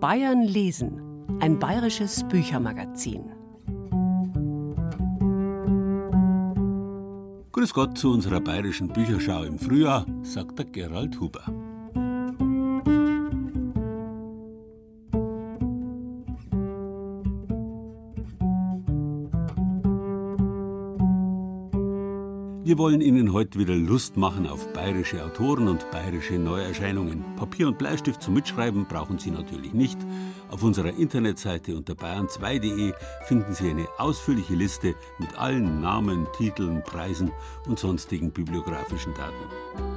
Bayern lesen, ein bayerisches Büchermagazin. Grüß Gott zu unserer bayerischen Bücherschau im Frühjahr, sagt der Gerald Huber. Wollen Ihnen heute wieder Lust machen auf bayerische Autoren und bayerische Neuerscheinungen. Papier und Bleistift zum Mitschreiben brauchen Sie natürlich nicht. Auf unserer Internetseite unter bayern2.de finden Sie eine ausführliche Liste mit allen Namen, Titeln, Preisen und sonstigen bibliografischen Daten.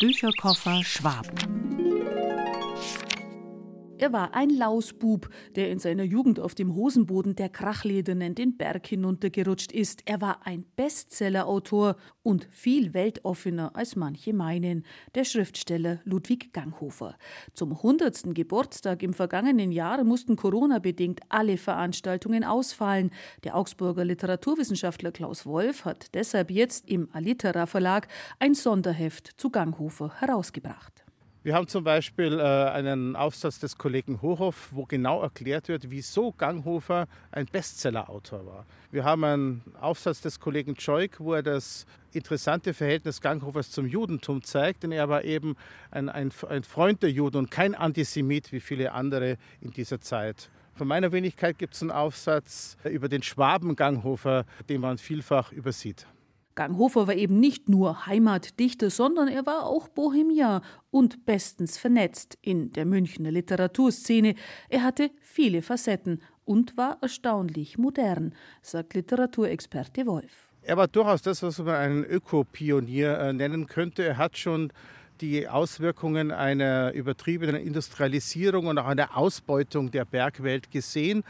Bücherkoffer Schwaben. Er war ein Lausbub, der in seiner Jugend auf dem Hosenboden der Krachledernen den Berg hinuntergerutscht ist. Er war ein Bestsellerautor und viel weltoffener als manche meinen, der Schriftsteller Ludwig Ganghofer. Zum 100. Geburtstag im vergangenen Jahr mussten Corona-bedingt alle Veranstaltungen ausfallen. Der Augsburger Literaturwissenschaftler Klaus Wolf hat deshalb jetzt im Alitera Verlag ein Sonderheft zu Ganghofer herausgebracht. Wir haben zum Beispiel äh, einen Aufsatz des Kollegen Hochhoff, wo genau erklärt wird, wieso Ganghofer ein Bestsellerautor war. Wir haben einen Aufsatz des Kollegen Scheuk, wo er das interessante Verhältnis Ganghofers zum Judentum zeigt, denn er war eben ein, ein, ein Freund der Juden und kein Antisemit wie viele andere in dieser Zeit. Von meiner Wenigkeit gibt es einen Aufsatz über den Schwaben Ganghofer, den man vielfach übersieht. Ganghofer war eben nicht nur Heimatdichter, sondern er war auch Bohemian und bestens vernetzt in der Münchner Literaturszene. Er hatte viele Facetten und war erstaunlich modern, sagt Literaturexperte Wolf. Er war durchaus das, was man einen Ökopionier äh, nennen könnte. Er hat schon die Auswirkungen einer übertriebenen Industrialisierung und auch einer Ausbeutung der Bergwelt gesehen.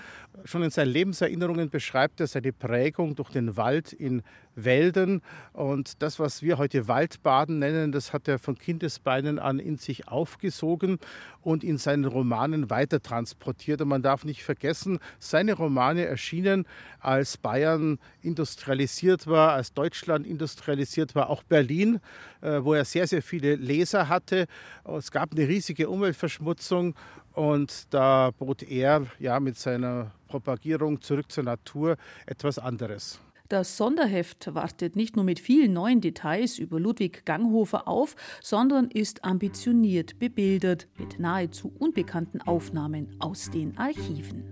Schon in seinen Lebenserinnerungen beschreibt er seine Prägung durch den Wald in Wäldern. Und das, was wir heute Waldbaden nennen, das hat er von Kindesbeinen an in sich aufgesogen und in seinen Romanen weitertransportiert. Und man darf nicht vergessen, seine Romane erschienen, als Bayern industrialisiert war, als Deutschland industrialisiert war, auch Berlin, äh, wo er sehr, sehr viele Leser hatte. Es gab eine riesige Umweltverschmutzung und da bot er ja mit seiner Propagierung zurück zur Natur etwas anderes. Das Sonderheft wartet nicht nur mit vielen neuen Details über Ludwig Ganghofer auf, sondern ist ambitioniert bebildert mit nahezu unbekannten Aufnahmen aus den Archiven.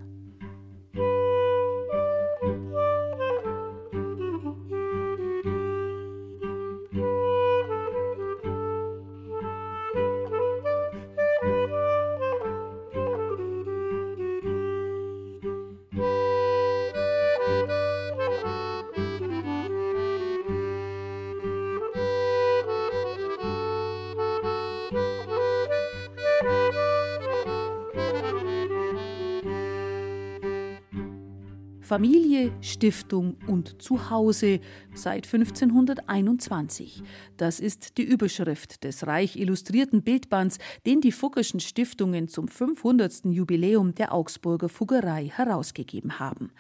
Familie, Stiftung und Zuhause seit 1521. Das ist die Überschrift des reich illustrierten Bildbands, den die Fuggerschen Stiftungen zum 500. Jubiläum der Augsburger Fuggerei herausgegeben haben.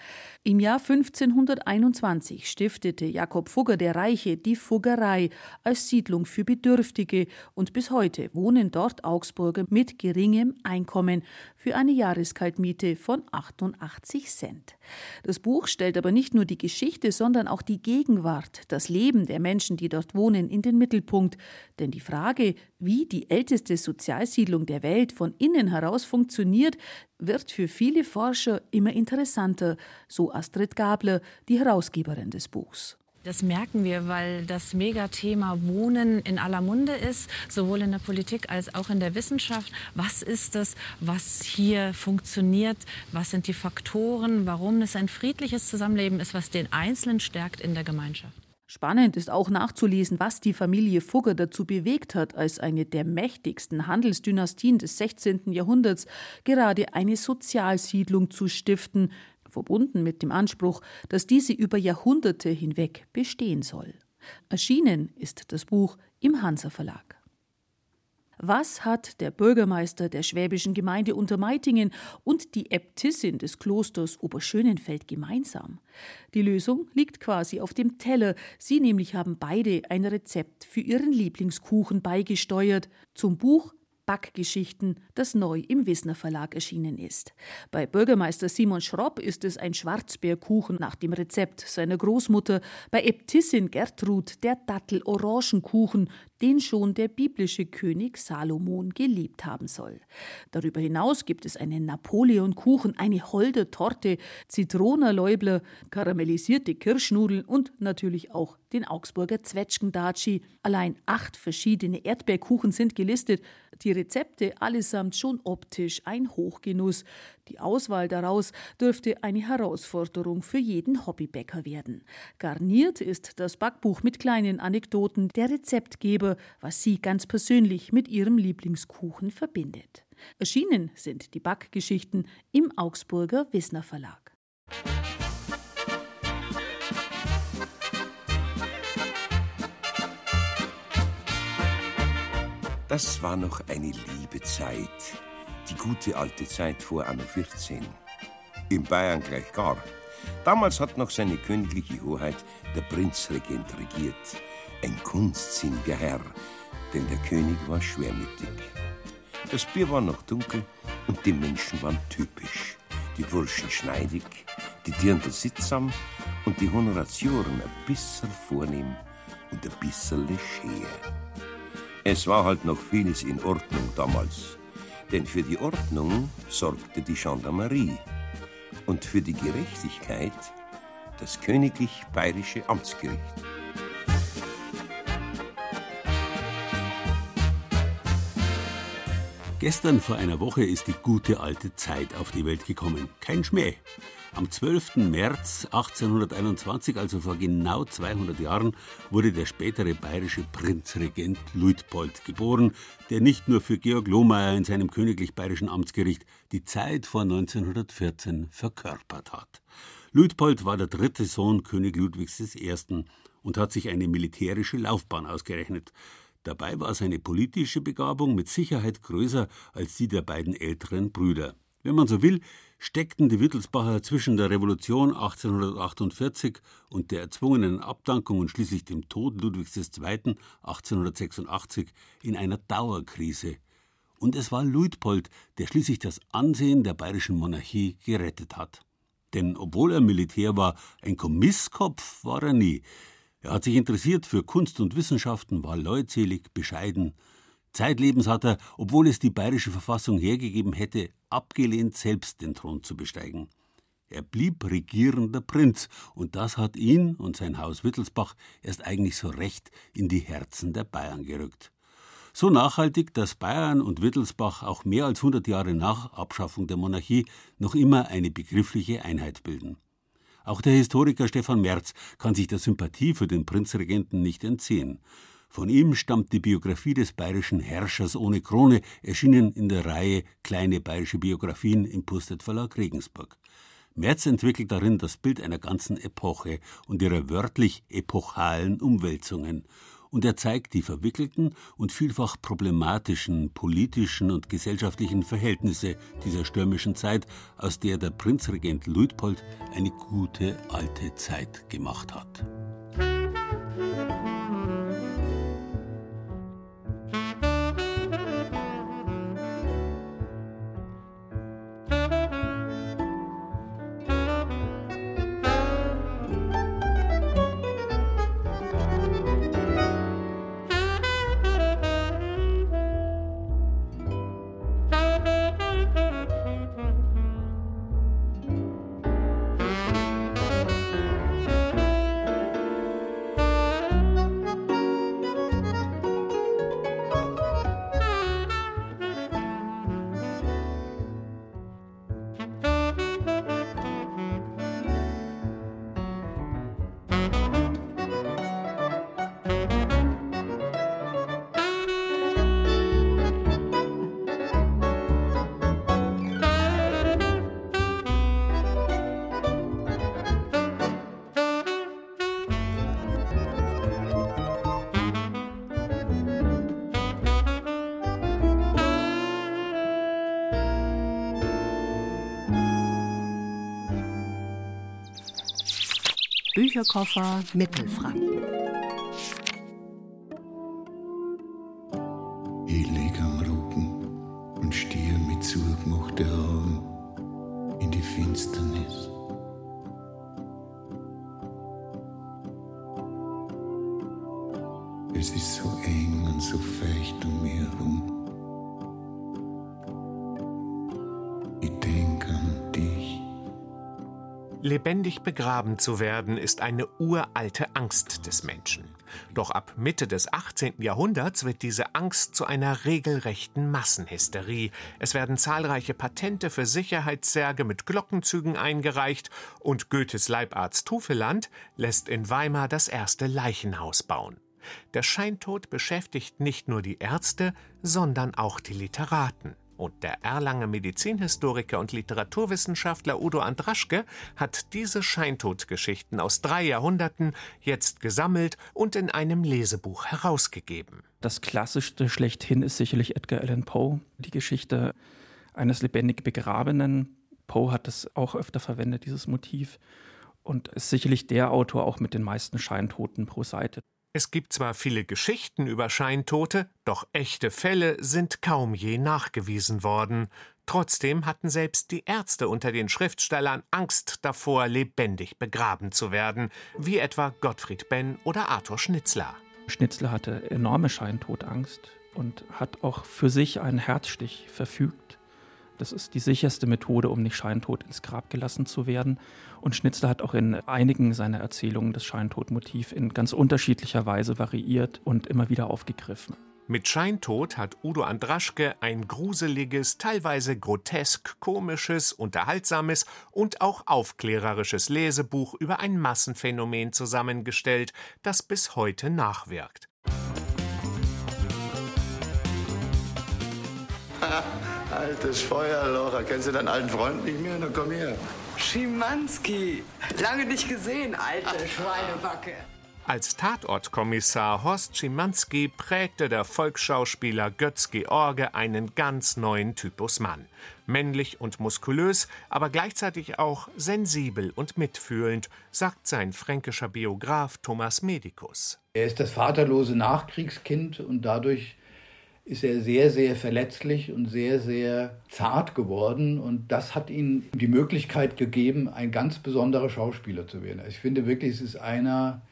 Im Jahr 1521 stiftete Jakob Fugger der Reiche die Fuggerei als Siedlung für Bedürftige und bis heute wohnen dort Augsburger mit geringem Einkommen für eine Jahreskaltmiete von 88 Cent. Das Buch stellt aber nicht nur die Geschichte, sondern auch die Gegenwart, das Leben der Menschen, die dort wohnen, in den Mittelpunkt. Denn die Frage, wie die älteste Sozialsiedlung der Welt von innen heraus funktioniert, wird für viele Forscher immer interessanter, so Astrid Gabler, die Herausgeberin des Buchs. Das merken wir, weil das Megathema Wohnen in aller Munde ist, sowohl in der Politik als auch in der Wissenschaft. Was ist es, was hier funktioniert? Was sind die Faktoren, warum es ein friedliches Zusammenleben ist, was den Einzelnen stärkt in der Gemeinschaft? Spannend ist auch nachzulesen, was die Familie Fugger dazu bewegt hat, als eine der mächtigsten Handelsdynastien des 16. Jahrhunderts gerade eine Sozialsiedlung zu stiften, verbunden mit dem Anspruch, dass diese über Jahrhunderte hinweg bestehen soll. Erschienen ist das Buch im Hansa Verlag. Was hat der Bürgermeister der schwäbischen Gemeinde Untermeitingen und die Äbtissin des Klosters Oberschönenfeld gemeinsam? Die Lösung liegt quasi auf dem Teller. Sie nämlich haben beide ein Rezept für ihren Lieblingskuchen beigesteuert. Zum Buch Backgeschichten, das neu im Wissner Verlag erschienen ist. Bei Bürgermeister Simon Schropp ist es ein Schwarzbeerkuchen nach dem Rezept seiner Großmutter, bei Äbtissin Gertrud der Dattel-Orangenkuchen, den schon der biblische König Salomon geliebt haben soll. Darüber hinaus gibt es einen Napoleonkuchen, eine holde Torte, Zitronerläubler, karamellisierte Kirschnudeln und natürlich auch den Augsburger Zwetschgendatschi. Allein acht verschiedene Erdbeerkuchen sind gelistet. Die Rezepte allesamt schon optisch ein Hochgenuss. Die Auswahl daraus dürfte eine Herausforderung für jeden Hobbybäcker werden. Garniert ist das Backbuch mit kleinen Anekdoten der Rezeptgeber, was sie ganz persönlich mit ihrem Lieblingskuchen verbindet. Erschienen sind die Backgeschichten im Augsburger Wissner Verlag. Das war noch eine liebe Zeit. Die gute alte Zeit vor Anno 14. In Bayern gleich gar. Damals hat noch seine königliche Hoheit der Prinzregent regiert. Ein kunstsinniger Herr, denn der König war schwermütig. Das Bier war noch dunkel und die Menschen waren typisch. Die Burschen schneidig, die Dirndl sittsam und die Honoratioren ein bisschen vornehm und ein bisschen leger. Es war halt noch vieles in Ordnung damals. Denn für die Ordnung sorgte die Gendarmerie und für die Gerechtigkeit das königlich bayerische Amtsgericht. Gestern vor einer Woche ist die gute alte Zeit auf die Welt gekommen. Kein Schmäh. Am 12. März 1821, also vor genau 200 Jahren, wurde der spätere bayerische Prinzregent Luitpold geboren, der nicht nur für Georg Lohmeier in seinem königlich bayerischen Amtsgericht die Zeit vor 1914 verkörpert hat. Luitpold war der dritte Sohn König Ludwigs I. und hat sich eine militärische Laufbahn ausgerechnet. Dabei war seine politische Begabung mit Sicherheit größer als die der beiden älteren Brüder. Wenn man so will, steckten die Wittelsbacher zwischen der Revolution 1848 und der erzwungenen Abdankung und schließlich dem Tod Ludwigs II. 1886 in einer Dauerkrise. Und es war Luitpold, der schließlich das Ansehen der bayerischen Monarchie gerettet hat. Denn obwohl er Militär war, ein Kommisskopf war er nie. Er hat sich interessiert für Kunst und Wissenschaften, war leutselig, bescheiden, Zeitlebens hat er, obwohl es die bayerische Verfassung hergegeben hätte, abgelehnt, selbst den Thron zu besteigen. Er blieb regierender Prinz, und das hat ihn und sein Haus Wittelsbach erst eigentlich so recht in die Herzen der Bayern gerückt. So nachhaltig, dass Bayern und Wittelsbach auch mehr als 100 Jahre nach Abschaffung der Monarchie noch immer eine begriffliche Einheit bilden. Auch der Historiker Stefan Merz kann sich der Sympathie für den Prinzregenten nicht entziehen. Von ihm stammt die Biografie des bayerischen Herrschers ohne Krone, erschienen in der Reihe Kleine bayerische Biografien im Pustet Verlag Regensburg. Merz entwickelt darin das Bild einer ganzen Epoche und ihrer wörtlich epochalen Umwälzungen. Und er zeigt die verwickelten und vielfach problematischen politischen und gesellschaftlichen Verhältnisse dieser stürmischen Zeit, aus der der Prinzregent Luitpold eine gute alte Zeit gemacht hat. Bücherkoffer Mittelfranken. Lebendig begraben zu werden, ist eine uralte Angst des Menschen. Doch ab Mitte des 18. Jahrhunderts wird diese Angst zu einer regelrechten Massenhysterie. Es werden zahlreiche Patente für Sicherheitssärge mit Glockenzügen eingereicht und Goethes Leibarzt Tufeland lässt in Weimar das erste Leichenhaus bauen. Der Scheintod beschäftigt nicht nur die Ärzte, sondern auch die Literaten. Und der Erlanger Medizinhistoriker und Literaturwissenschaftler Udo Andraschke hat diese Scheintodgeschichten aus drei Jahrhunderten jetzt gesammelt und in einem Lesebuch herausgegeben. Das klassischste schlechthin ist sicherlich Edgar Allan Poe, die Geschichte eines lebendig Begrabenen. Poe hat es auch öfter verwendet, dieses Motiv, und ist sicherlich der Autor auch mit den meisten Scheintoten pro Seite. Es gibt zwar viele Geschichten über Scheintote, doch echte Fälle sind kaum je nachgewiesen worden. Trotzdem hatten selbst die Ärzte unter den Schriftstellern Angst davor, lebendig begraben zu werden, wie etwa Gottfried Benn oder Arthur Schnitzler. Schnitzler hatte enorme Scheintodangst und hat auch für sich einen Herzstich verfügt. Das ist die sicherste Methode, um nicht scheintot ins Grab gelassen zu werden. Und Schnitzler hat auch in einigen seiner Erzählungen das Scheintodmotiv in ganz unterschiedlicher Weise variiert und immer wieder aufgegriffen. Mit Scheintod hat Udo Andraschke ein gruseliges, teilweise grotesk, komisches, unterhaltsames und auch aufklärerisches Lesebuch über ein Massenphänomen zusammengestellt, das bis heute nachwirkt. Altes Feuerloch. Kennst du deinen alten Freund nicht mehr? Na komm her. Schimanski. Lange nicht gesehen, alte Schweinebacke. Als Tatortkommissar Horst Schimanski prägte der Volksschauspieler Götz George einen ganz neuen Typus Mann. Männlich und muskulös, aber gleichzeitig auch sensibel und mitfühlend, sagt sein fränkischer Biograf Thomas Medikus. Er ist das vaterlose Nachkriegskind und dadurch ist er sehr, sehr verletzlich und sehr, sehr zart geworden. Und das hat ihm die Möglichkeit gegeben, ein ganz besonderer Schauspieler zu werden. Also ich finde wirklich, es ist einer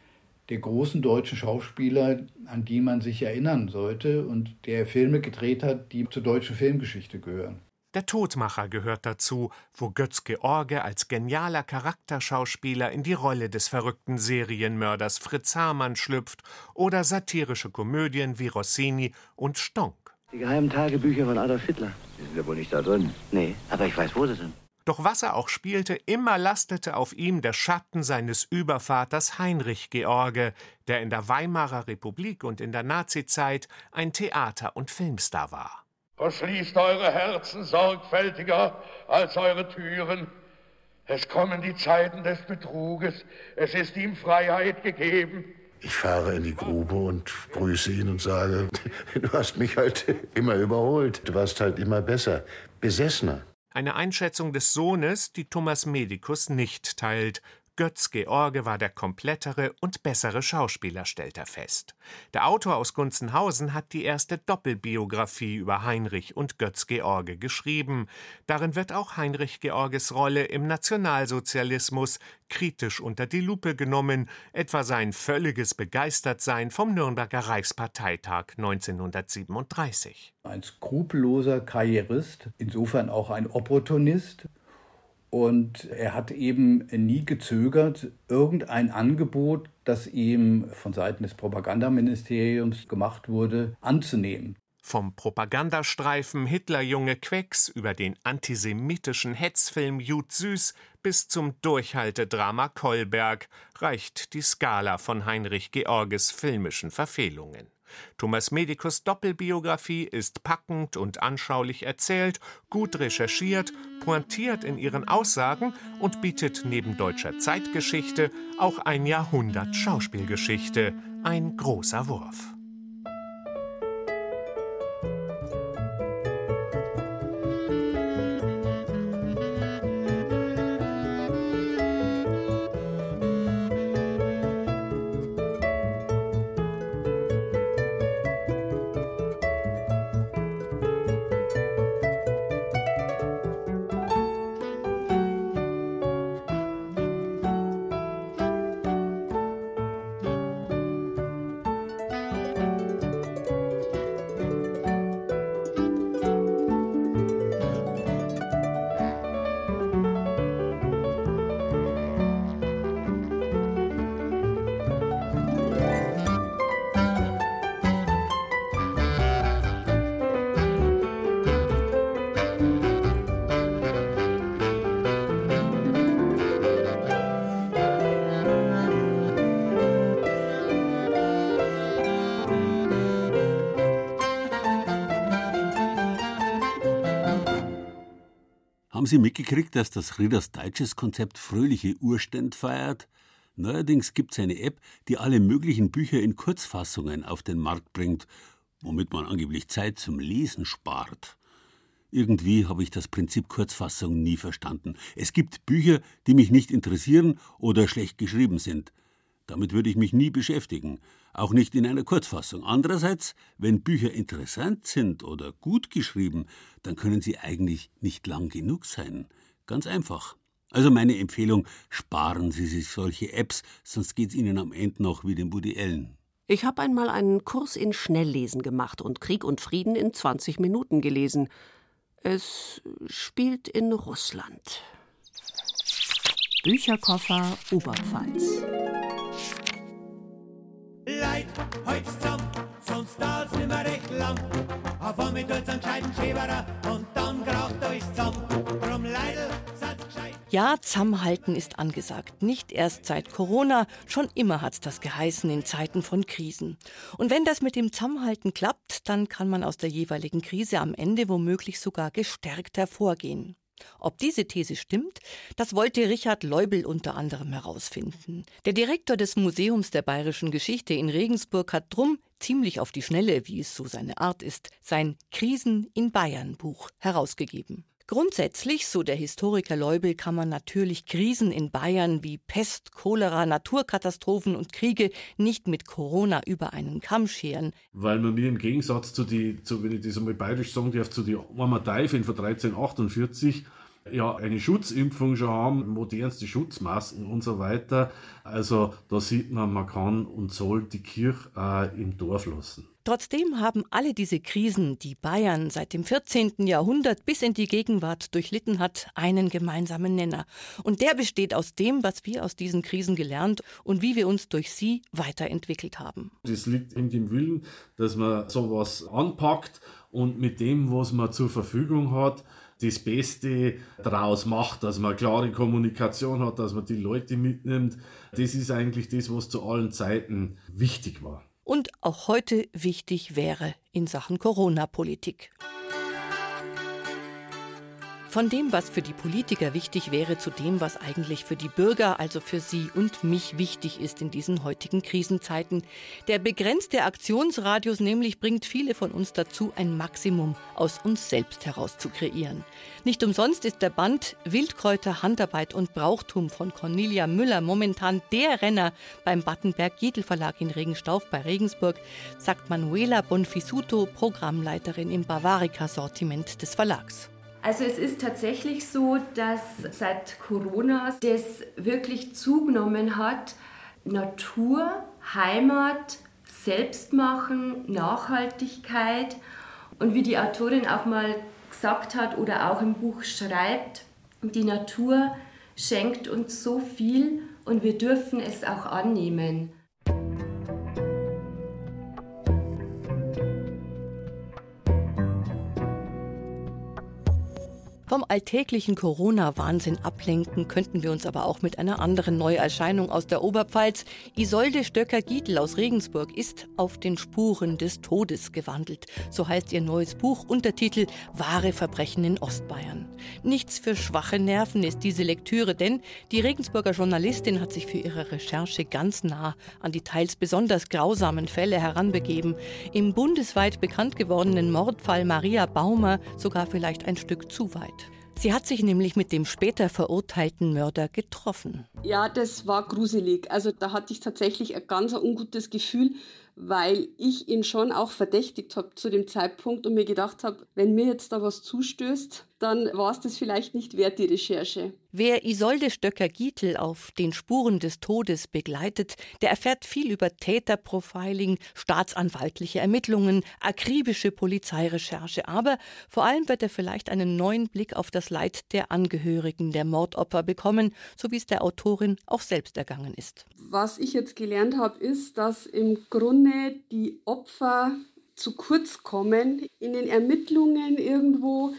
der großen deutschen Schauspieler, an die man sich erinnern sollte und der Filme gedreht hat, die zur deutschen Filmgeschichte gehören. Der Todmacher gehört dazu, wo Götz George als genialer Charakterschauspieler in die Rolle des verrückten Serienmörders Fritz Hamann schlüpft oder satirische Komödien wie Rossini und Stonk. Die geheimen Tagebücher von Adolf Hitler. Die sind ja wohl nicht da drin. Nee, aber ich weiß, wo sie sind. Doch was er auch spielte, immer lastete auf ihm der Schatten seines Übervaters Heinrich George, der in der Weimarer Republik und in der Nazizeit ein Theater- und Filmstar war. Verschließt eure Herzen sorgfältiger als eure Türen. Es kommen die Zeiten des Betruges. Es ist ihm Freiheit gegeben. Ich fahre in die Grube und grüße ihn und sage, du hast mich halt immer überholt. Du warst halt immer besser, besessener. Eine Einschätzung des Sohnes, die Thomas Medikus nicht teilt. Götz George war der komplettere und bessere Schauspieler, stellt er fest. Der Autor aus Gunzenhausen hat die erste Doppelbiografie über Heinrich und Götz George geschrieben. Darin wird auch Heinrich Georges Rolle im Nationalsozialismus kritisch unter die Lupe genommen, etwa sein völliges Begeistertsein vom Nürnberger Reichsparteitag 1937. Ein skrupelloser Karrierist, insofern auch ein Opportunist, und er hat eben nie gezögert, irgendein Angebot, das ihm von Seiten des Propagandaministeriums gemacht wurde, anzunehmen. Vom Propagandastreifen Hitlerjunge Quecks über den antisemitischen Hetzfilm Jud Süß bis zum Durchhaltedrama Kolberg reicht die Skala von Heinrich Georges filmischen Verfehlungen. Thomas Medicus Doppelbiografie ist packend und anschaulich erzählt, gut recherchiert, pointiert in ihren Aussagen und bietet neben deutscher Zeitgeschichte auch ein Jahrhundert Schauspielgeschichte. Ein großer Wurf. Haben Sie mitgekriegt, dass das Rieders Deutsches Konzept fröhliche Urständ feiert? Neuerdings gibt es eine App, die alle möglichen Bücher in Kurzfassungen auf den Markt bringt, womit man angeblich Zeit zum Lesen spart. Irgendwie habe ich das Prinzip Kurzfassung nie verstanden. Es gibt Bücher, die mich nicht interessieren oder schlecht geschrieben sind. Damit würde ich mich nie beschäftigen, auch nicht in einer Kurzfassung. Andererseits, wenn Bücher interessant sind oder gut geschrieben, dann können sie eigentlich nicht lang genug sein. Ganz einfach. Also meine Empfehlung, sparen Sie sich solche Apps, sonst geht's Ihnen am Ende noch wie dem Woody Allen. Ich habe einmal einen Kurs in Schnelllesen gemacht und Krieg und Frieden in 20 Minuten gelesen. Es spielt in Russland. Bücherkoffer Oberpfalz. Leid, heute zusammen, sonst dauert's nimmer recht lang. Auf einmal tut's einen gescheiten Schäberer und dann kraucht euch zusammen. Drum Leidl. Ja, Zusammenhalten ist angesagt. Nicht erst seit Corona, schon immer hat's das geheißen in Zeiten von Krisen. Und wenn das mit dem Zusammenhalten klappt, dann kann man aus der jeweiligen Krise am Ende womöglich sogar gestärkt hervorgehen. Ob diese These stimmt, das wollte Richard Leubel unter anderem herausfinden. Der Direktor des Museums der bayerischen Geschichte in Regensburg hat drum ziemlich auf die Schnelle, wie es so seine Art ist, sein Krisen in Bayern Buch herausgegeben. Grundsätzlich, so der Historiker Leubel, kann man natürlich Krisen in Bayern wie Pest, Cholera, Naturkatastrophen und Kriege nicht mit Corona über einen Kamm scheren. Weil man mir im Gegensatz zu die, zu, wenn ich das einmal bayerisch sagen darf, zu die Teufel von 1348 ja eine Schutzimpfung schon haben, modernste Schutzmasken und so weiter. Also da sieht man, man kann und soll die Kirche äh, im Dorf lassen. Trotzdem haben alle diese Krisen, die Bayern seit dem 14. Jahrhundert bis in die Gegenwart durchlitten hat, einen gemeinsamen Nenner. Und der besteht aus dem, was wir aus diesen Krisen gelernt und wie wir uns durch sie weiterentwickelt haben. Das liegt in dem Willen, dass man sowas anpackt und mit dem, was man zur Verfügung hat, das Beste daraus macht, dass man klare Kommunikation hat, dass man die Leute mitnimmt. Das ist eigentlich das, was zu allen Zeiten wichtig war und auch heute wichtig wäre in Sachen Corona-Politik. Von dem, was für die Politiker wichtig wäre, zu dem, was eigentlich für die Bürger, also für Sie und mich wichtig ist in diesen heutigen Krisenzeiten. Der begrenzte Aktionsradius nämlich bringt viele von uns dazu, ein Maximum aus uns selbst heraus zu kreieren. Nicht umsonst ist der Band Wildkräuter, Handarbeit und Brauchtum von Cornelia Müller momentan der Renner beim Battenberg Jedel Verlag in Regenstauf bei Regensburg, sagt Manuela Bonfisuto, Programmleiterin im Bavarica-Sortiment des Verlags. Also es ist tatsächlich so, dass seit Corona das wirklich zugenommen hat. Natur, Heimat, Selbstmachen, Nachhaltigkeit und wie die Autorin auch mal gesagt hat oder auch im Buch schreibt, die Natur schenkt uns so viel und wir dürfen es auch annehmen. Vom alltäglichen Corona-Wahnsinn ablenken könnten wir uns aber auch mit einer anderen Neuerscheinung aus der Oberpfalz. Isolde Stöcker-Giedel aus Regensburg ist auf den Spuren des Todes gewandelt. So heißt ihr neues Buch, Untertitel Wahre Verbrechen in Ostbayern. Nichts für schwache Nerven ist diese Lektüre, denn die Regensburger Journalistin hat sich für ihre Recherche ganz nah an die teils besonders grausamen Fälle heranbegeben. Im bundesweit bekannt gewordenen Mordfall Maria Baumer sogar vielleicht ein Stück zu weit. Sie hat sich nämlich mit dem später verurteilten Mörder getroffen. Ja, das war gruselig. Also da hatte ich tatsächlich ein ganz ungutes Gefühl, weil ich ihn schon auch verdächtigt habe zu dem Zeitpunkt und mir gedacht habe, wenn mir jetzt da was zustößt, dann war es das vielleicht nicht wert, die Recherche. Wer Isolde Stöcker-Gietel auf den Spuren des Todes begleitet, der erfährt viel über Täterprofiling, staatsanwaltliche Ermittlungen, akribische Polizeirecherche, aber vor allem wird er vielleicht einen neuen Blick auf das Leid der Angehörigen der Mordopfer bekommen, so wie es der Autorin auch selbst ergangen ist. Was ich jetzt gelernt habe, ist, dass im Grunde die Opfer zu kurz kommen in den Ermittlungen irgendwo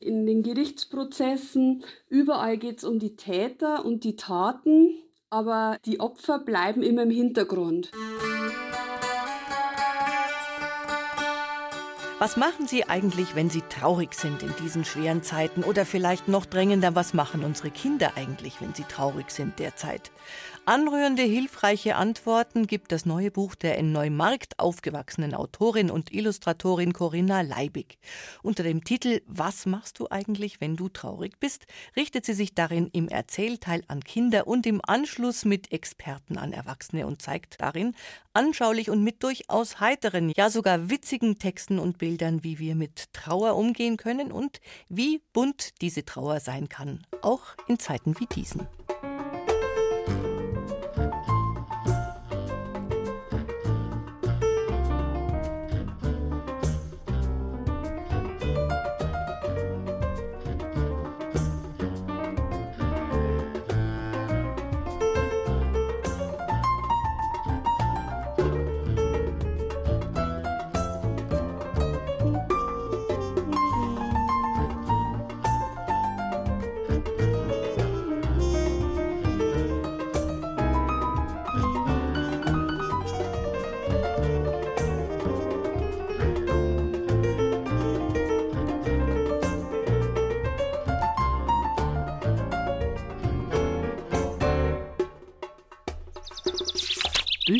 in den Gerichtsprozessen. Überall geht es um die Täter und die Taten, aber die Opfer bleiben immer im Hintergrund. Was machen Sie eigentlich, wenn Sie traurig sind in diesen schweren Zeiten? Oder vielleicht noch drängender, was machen unsere Kinder eigentlich, wenn sie traurig sind derzeit? Anrührende, hilfreiche Antworten gibt das neue Buch der in Neumarkt aufgewachsenen Autorin und Illustratorin Corinna Leibig. Unter dem Titel Was machst du eigentlich, wenn du traurig bist, richtet sie sich darin im Erzählteil an Kinder und im Anschluss mit Experten an Erwachsene und zeigt darin anschaulich und mit durchaus heiteren, ja sogar witzigen Texten und Bildern, wie wir mit Trauer umgehen können und wie bunt diese Trauer sein kann, auch in Zeiten wie diesen.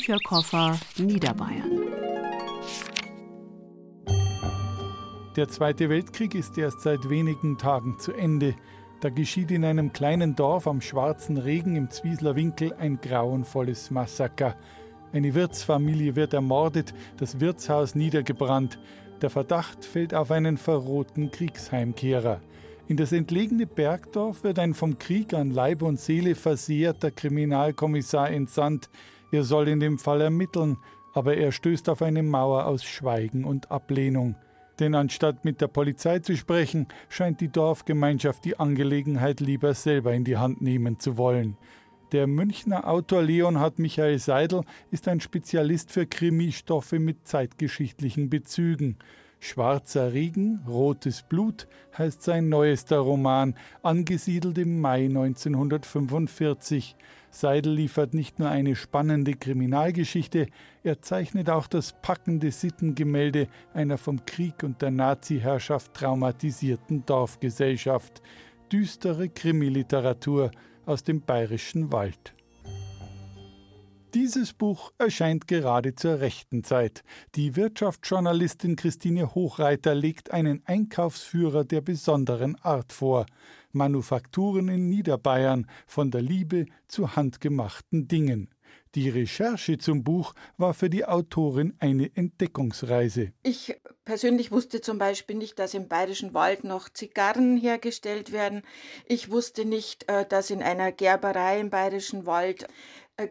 Bücherkoffer Niederbayern. Der Zweite Weltkrieg ist erst seit wenigen Tagen zu Ende. Da geschieht in einem kleinen Dorf am Schwarzen Regen im Zwiesler Winkel ein grauenvolles Massaker. Eine Wirtsfamilie wird ermordet, das Wirtshaus niedergebrannt. Der Verdacht fällt auf einen verrohten Kriegsheimkehrer. In das entlegene Bergdorf wird ein vom Krieg an Leib und Seele versehrter Kriminalkommissar entsandt. Er soll in dem Fall ermitteln, aber er stößt auf eine Mauer aus Schweigen und Ablehnung. Denn anstatt mit der Polizei zu sprechen, scheint die Dorfgemeinschaft die Angelegenheit lieber selber in die Hand nehmen zu wollen. Der Münchner Autor Leonhard Michael Seidel ist ein Spezialist für Krimistoffe mit zeitgeschichtlichen Bezügen. Schwarzer Regen, rotes Blut heißt sein neuester Roman, angesiedelt im Mai 1945. Seidel liefert nicht nur eine spannende Kriminalgeschichte, er zeichnet auch das packende Sittengemälde einer vom Krieg und der Nazi-Herrschaft traumatisierten Dorfgesellschaft. Düstere Krimiliteratur aus dem bayerischen Wald. Dieses Buch erscheint gerade zur rechten Zeit. Die Wirtschaftsjournalistin Christine Hochreiter legt einen Einkaufsführer der besonderen Art vor. Manufakturen in Niederbayern, von der Liebe zu handgemachten Dingen. Die Recherche zum Buch war für die Autorin eine Entdeckungsreise. Ich persönlich wusste zum Beispiel nicht, dass im Bayerischen Wald noch Zigarren hergestellt werden. Ich wusste nicht, äh, dass in einer Gerberei im Bayerischen Wald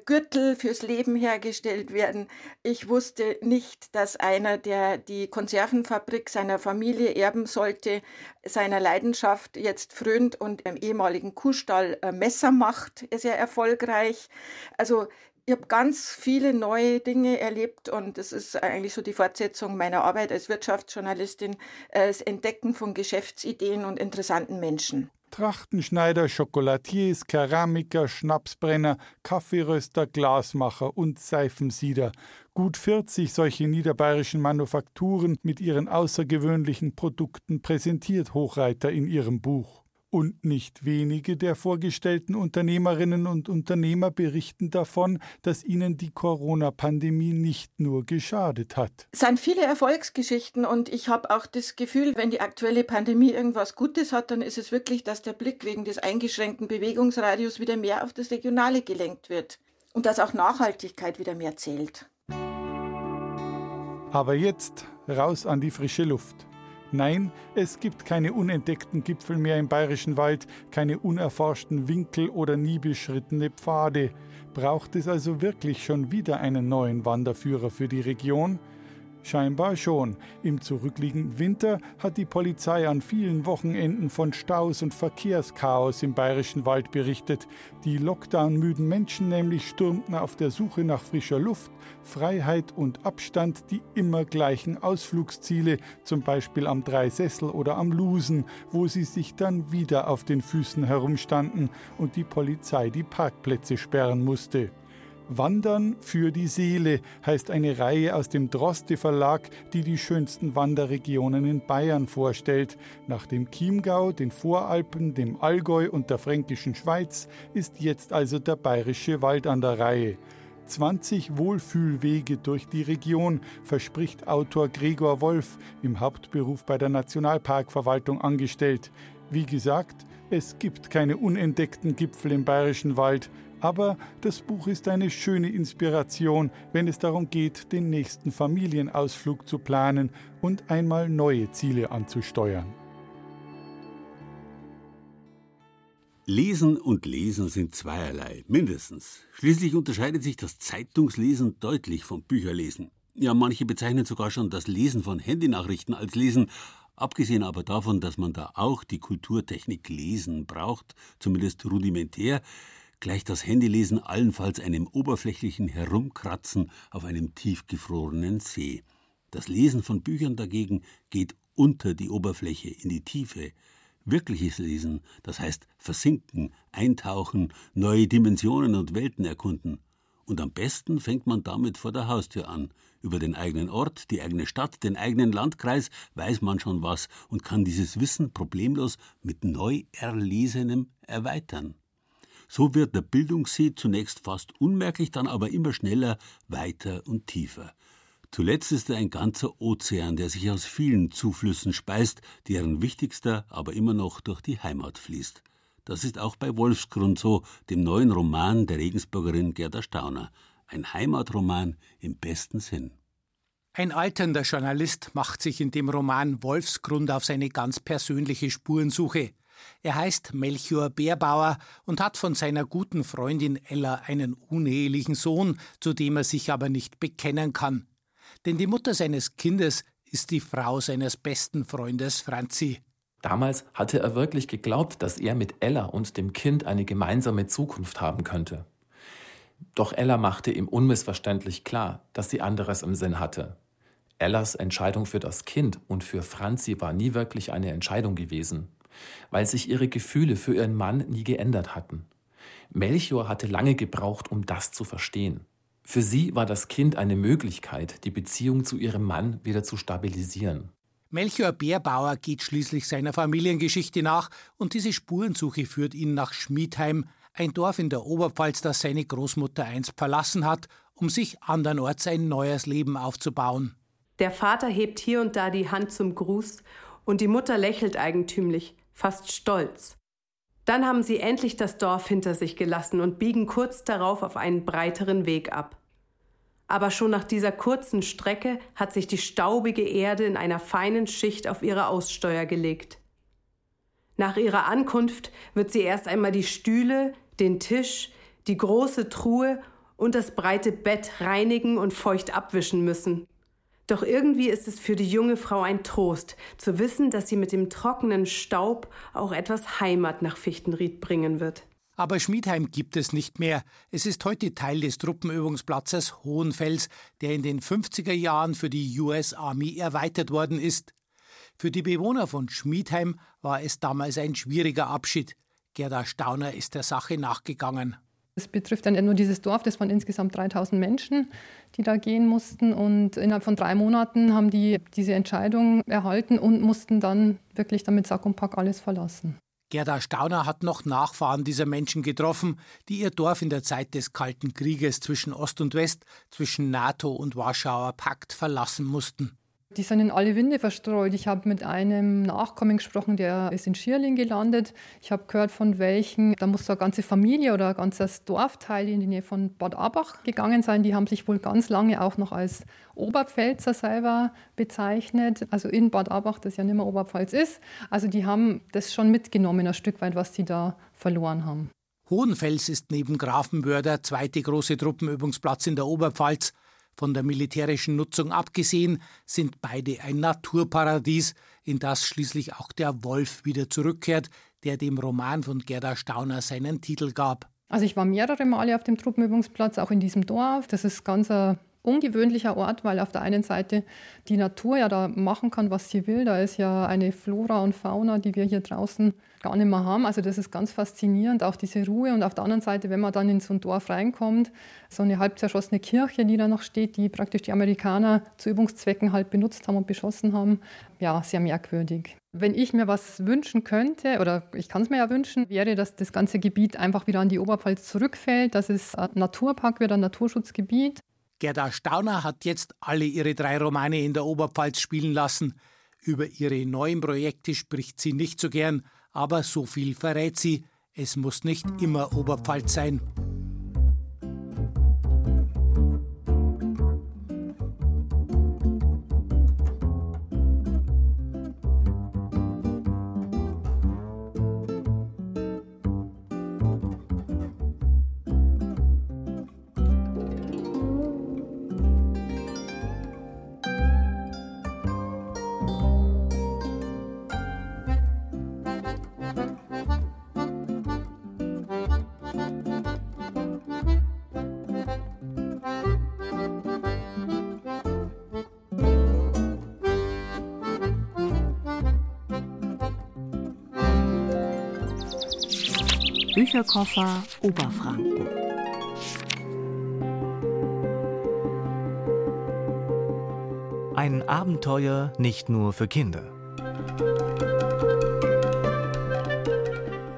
Gürtel fürs Leben hergestellt werden. Ich wusste nicht, dass einer, der die Konservenfabrik seiner Familie erben sollte, seiner Leidenschaft jetzt frönt und im ehemaligen Kuhstall äh, Messer macht, sehr erfolgreich. Also ich habe ganz viele neue Dinge erlebt und das ist eigentlich so die Fortsetzung meiner Arbeit als Wirtschaftsjournalistin, äh, das Entdecken von Geschäftsideen und interessanten Menschen. Trachtenschneider, Chocolatiers, Keramiker, Schnapsbrenner, Kaffeeröster, Glasmacher und Seifensieder. Gut 40 solche niederbayerischen Manufakturen mit ihren außergewöhnlichen Produkten präsentiert Hochreiter in ihrem Buch. Und nicht wenige der vorgestellten Unternehmerinnen und Unternehmer berichten davon, dass ihnen die Corona-Pandemie nicht nur geschadet hat. Es sind viele Erfolgsgeschichten und ich habe auch das Gefühl, wenn die aktuelle Pandemie irgendwas Gutes hat, dann ist es wirklich, dass der Blick wegen des eingeschränkten Bewegungsradius wieder mehr auf das Regionale gelenkt wird und dass auch Nachhaltigkeit wieder mehr zählt. Aber jetzt raus an die frische Luft. Nein, es gibt keine unentdeckten Gipfel mehr im bayerischen Wald, keine unerforschten Winkel oder nie beschrittene Pfade. Braucht es also wirklich schon wieder einen neuen Wanderführer für die Region? Scheinbar schon. Im zurückliegenden Winter hat die Polizei an vielen Wochenenden von Staus und Verkehrschaos im bayerischen Wald berichtet. Die Lockdown-müden Menschen nämlich stürmten auf der Suche nach frischer Luft, Freiheit und Abstand die immer gleichen Ausflugsziele, zum Beispiel am Dreisessel oder am Lusen, wo sie sich dann wieder auf den Füßen herumstanden und die Polizei die Parkplätze sperren musste. Wandern für die Seele heißt eine Reihe aus dem Droste Verlag, die die schönsten Wanderregionen in Bayern vorstellt. Nach dem Chiemgau, den Voralpen, dem Allgäu und der fränkischen Schweiz ist jetzt also der bayerische Wald an der Reihe. 20 Wohlfühlwege durch die Region, verspricht Autor Gregor Wolf, im Hauptberuf bei der Nationalparkverwaltung angestellt. Wie gesagt, es gibt keine unentdeckten Gipfel im bayerischen Wald, aber das Buch ist eine schöne Inspiration, wenn es darum geht, den nächsten Familienausflug zu planen und einmal neue Ziele anzusteuern. Lesen und Lesen sind zweierlei, mindestens. Schließlich unterscheidet sich das Zeitungslesen deutlich vom Bücherlesen. Ja, manche bezeichnen sogar schon das Lesen von Handynachrichten als Lesen, abgesehen aber davon, dass man da auch die Kulturtechnik Lesen braucht, zumindest rudimentär, gleicht das Handylesen allenfalls einem oberflächlichen Herumkratzen auf einem tiefgefrorenen See. Das Lesen von Büchern dagegen geht unter die Oberfläche in die Tiefe. Wirkliches Lesen, das heißt versinken, eintauchen, neue Dimensionen und Welten erkunden. Und am besten fängt man damit vor der Haustür an. Über den eigenen Ort, die eigene Stadt, den eigenen Landkreis weiß man schon was und kann dieses Wissen problemlos mit neu Erlesenem erweitern. So wird der Bildungssee zunächst fast unmerklich, dann aber immer schneller, weiter und tiefer. Zuletzt ist er ein ganzer Ozean, der sich aus vielen Zuflüssen speist, deren wichtigster aber immer noch durch die Heimat fließt. Das ist auch bei Wolfsgrund so, dem neuen Roman der Regensburgerin Gerda Stauner. Ein Heimatroman im besten Sinn. Ein alternder Journalist macht sich in dem Roman Wolfsgrund auf seine ganz persönliche Spurensuche. Er heißt Melchior Bärbauer und hat von seiner guten Freundin Ella einen unehelichen Sohn, zu dem er sich aber nicht bekennen kann. Denn die Mutter seines Kindes ist die Frau seines besten Freundes Franzi. Damals hatte er wirklich geglaubt, dass er mit Ella und dem Kind eine gemeinsame Zukunft haben könnte. Doch Ella machte ihm unmissverständlich klar, dass sie anderes im Sinn hatte. Ellas Entscheidung für das Kind und für Franzi war nie wirklich eine Entscheidung gewesen weil sich ihre Gefühle für ihren Mann nie geändert hatten. Melchior hatte lange gebraucht, um das zu verstehen. Für sie war das Kind eine Möglichkeit, die Beziehung zu ihrem Mann wieder zu stabilisieren. Melchior Bärbauer geht schließlich seiner Familiengeschichte nach und diese Spurensuche führt ihn nach Schmiedheim, ein Dorf in der Oberpfalz, das seine Großmutter einst verlassen hat, um sich andernorts ein neues Leben aufzubauen. Der Vater hebt hier und da die Hand zum Gruß und die Mutter lächelt eigentümlich fast stolz. Dann haben sie endlich das Dorf hinter sich gelassen und biegen kurz darauf auf einen breiteren Weg ab. Aber schon nach dieser kurzen Strecke hat sich die staubige Erde in einer feinen Schicht auf ihre Aussteuer gelegt. Nach ihrer Ankunft wird sie erst einmal die Stühle, den Tisch, die große Truhe und das breite Bett reinigen und feucht abwischen müssen. Doch irgendwie ist es für die junge Frau ein Trost, zu wissen, dass sie mit dem trockenen Staub auch etwas Heimat nach Fichtenried bringen wird. Aber Schmiedheim gibt es nicht mehr. Es ist heute Teil des Truppenübungsplatzes Hohenfels, der in den 50er Jahren für die US Army erweitert worden ist. Für die Bewohner von Schmiedheim war es damals ein schwieriger Abschied. Gerda Stauner ist der Sache nachgegangen. Es betrifft nicht nur dieses Dorf, das waren insgesamt 3000 Menschen, die da gehen mussten. Und innerhalb von drei Monaten haben die diese Entscheidung erhalten und mussten dann wirklich damit Sack und Pack alles verlassen. Gerda Stauner hat noch Nachfahren dieser Menschen getroffen, die ihr Dorf in der Zeit des Kalten Krieges zwischen Ost und West, zwischen NATO und Warschauer Pakt verlassen mussten. Die sind in alle Winde verstreut. Ich habe mit einem Nachkommen gesprochen, der ist in Schierling gelandet. Ich habe gehört, von welchen, da muss so eine ganze Familie oder ein ganzes Dorfteil in die Nähe von Bad Abach gegangen sein. Die haben sich wohl ganz lange auch noch als Oberpfälzer selber bezeichnet. Also in Bad Abach, das ja nicht mehr Oberpfalz ist. Also die haben das schon mitgenommen, ein Stück weit, was sie da verloren haben. Hohenfels ist neben Grafenwörder zweite große Truppenübungsplatz in der Oberpfalz. Von der militärischen Nutzung abgesehen sind beide ein Naturparadies, in das schließlich auch der Wolf wieder zurückkehrt, der dem Roman von Gerda Stauner seinen Titel gab. Also ich war mehrere Male auf dem Truppenübungsplatz, auch in diesem Dorf. Das ist ganz ein ungewöhnlicher Ort, weil auf der einen Seite die Natur ja da machen kann, was sie will. Da ist ja eine Flora und Fauna, die wir hier draußen gar nicht mehr haben. Also das ist ganz faszinierend, auch diese Ruhe. Und auf der anderen Seite, wenn man dann in so ein Dorf reinkommt, so eine halb zerschossene Kirche, die da noch steht, die praktisch die Amerikaner zu Übungszwecken halt benutzt haben und beschossen haben. Ja, sehr merkwürdig. Wenn ich mir was wünschen könnte, oder ich kann es mir ja wünschen, wäre, dass das ganze Gebiet einfach wieder an die Oberpfalz zurückfällt, dass es ein Naturpark wird, ein Naturschutzgebiet. Gerda Stauner hat jetzt alle ihre drei Romane in der Oberpfalz spielen lassen. Über ihre neuen Projekte spricht sie nicht so gern, aber so viel verrät sie, es muss nicht immer Oberpfalz sein. Bücherkoffer Oberfranken. Ein Abenteuer nicht nur für Kinder.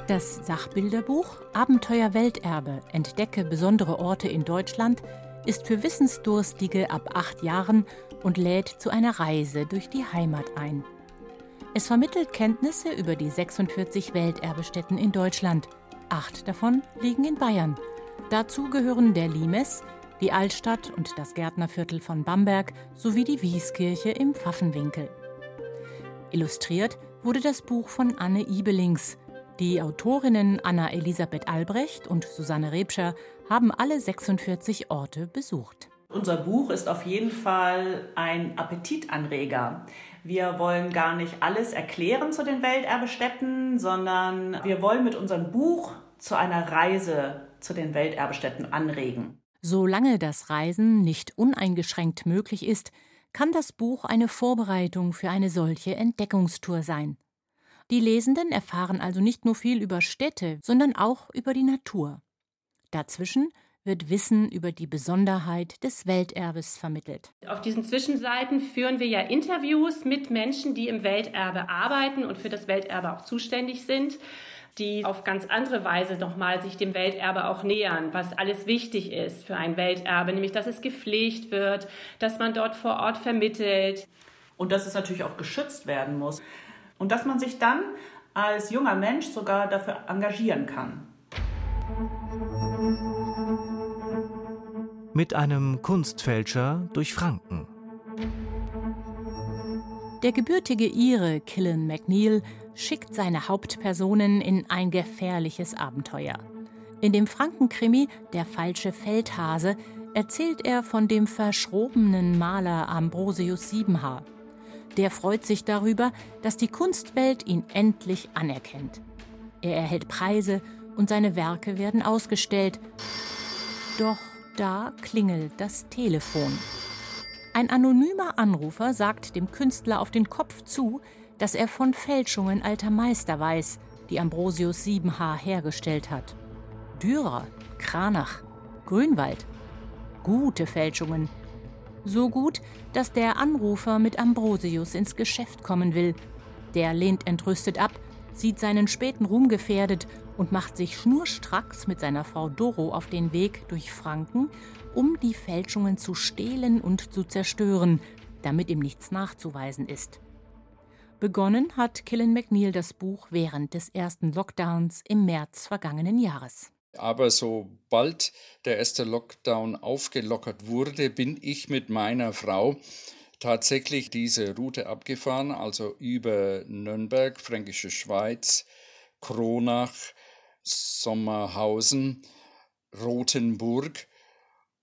Das Sachbilderbuch Abenteuer Welterbe entdecke besondere Orte in Deutschland ist für Wissensdurstige ab acht Jahren und lädt zu einer Reise durch die Heimat ein. Es vermittelt Kenntnisse über die 46 Welterbestätten in Deutschland – Acht davon liegen in Bayern. Dazu gehören der Limes, die Altstadt und das Gärtnerviertel von Bamberg sowie die Wieskirche im Pfaffenwinkel. Illustriert wurde das Buch von Anne Ibelings. Die Autorinnen Anna Elisabeth Albrecht und Susanne Rebscher haben alle 46 Orte besucht. Unser Buch ist auf jeden Fall ein Appetitanreger. Wir wollen gar nicht alles erklären zu den Welterbestätten, sondern wir wollen mit unserem Buch zu einer Reise zu den Welterbestätten anregen. Solange das Reisen nicht uneingeschränkt möglich ist, kann das Buch eine Vorbereitung für eine solche Entdeckungstour sein. Die Lesenden erfahren also nicht nur viel über Städte, sondern auch über die Natur. Dazwischen wird Wissen über die Besonderheit des Welterbes vermittelt. Auf diesen Zwischenseiten führen wir ja Interviews mit Menschen, die im Welterbe arbeiten und für das Welterbe auch zuständig sind die auf ganz andere Weise nochmal sich dem Welterbe auch nähern, was alles wichtig ist für ein Welterbe, nämlich dass es gepflegt wird, dass man dort vor Ort vermittelt. Und dass es natürlich auch geschützt werden muss. Und dass man sich dann als junger Mensch sogar dafür engagieren kann. Mit einem Kunstfälscher durch Franken. Der gebürtige Ire Killen McNeil schickt seine Hauptpersonen in ein gefährliches Abenteuer. In dem Frankenkrimi Der falsche Feldhase erzählt er von dem verschrobenen Maler Ambrosius Siebenhaar. Der freut sich darüber, dass die Kunstwelt ihn endlich anerkennt. Er erhält Preise und seine Werke werden ausgestellt. Doch da klingelt das Telefon. Ein anonymer Anrufer sagt dem Künstler auf den Kopf zu, dass er von Fälschungen alter Meister weiß, die Ambrosius Siebenhaar hergestellt hat. Dürer, Kranach, Grünwald. Gute Fälschungen. So gut, dass der Anrufer mit Ambrosius ins Geschäft kommen will. Der lehnt entrüstet ab, sieht seinen späten Ruhm gefährdet und macht sich schnurstracks mit seiner Frau Doro auf den Weg durch Franken, um die Fälschungen zu stehlen und zu zerstören, damit ihm nichts nachzuweisen ist. Begonnen hat Killen McNeil das Buch während des ersten Lockdowns im März vergangenen Jahres. Aber sobald der erste Lockdown aufgelockert wurde, bin ich mit meiner Frau tatsächlich diese Route abgefahren, also über Nürnberg, Fränkische Schweiz, Kronach, Sommerhausen, Rothenburg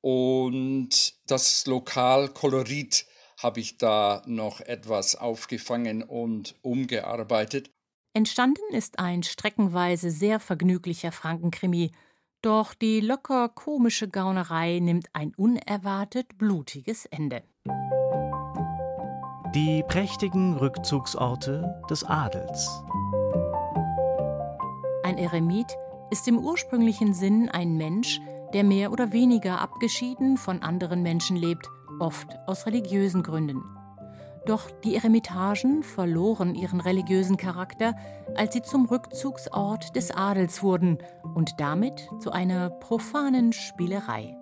und das Lokalkolorit habe ich da noch etwas aufgefangen und umgearbeitet. Entstanden ist ein streckenweise sehr vergnüglicher Frankenkrimi. Doch die locker komische Gaunerei nimmt ein unerwartet blutiges Ende. Die prächtigen Rückzugsorte des Adels. Eremit ist im ursprünglichen Sinn ein Mensch, der mehr oder weniger abgeschieden von anderen Menschen lebt, oft aus religiösen Gründen. Doch die Eremitagen verloren ihren religiösen Charakter, als sie zum Rückzugsort des Adels wurden und damit zu einer profanen Spielerei.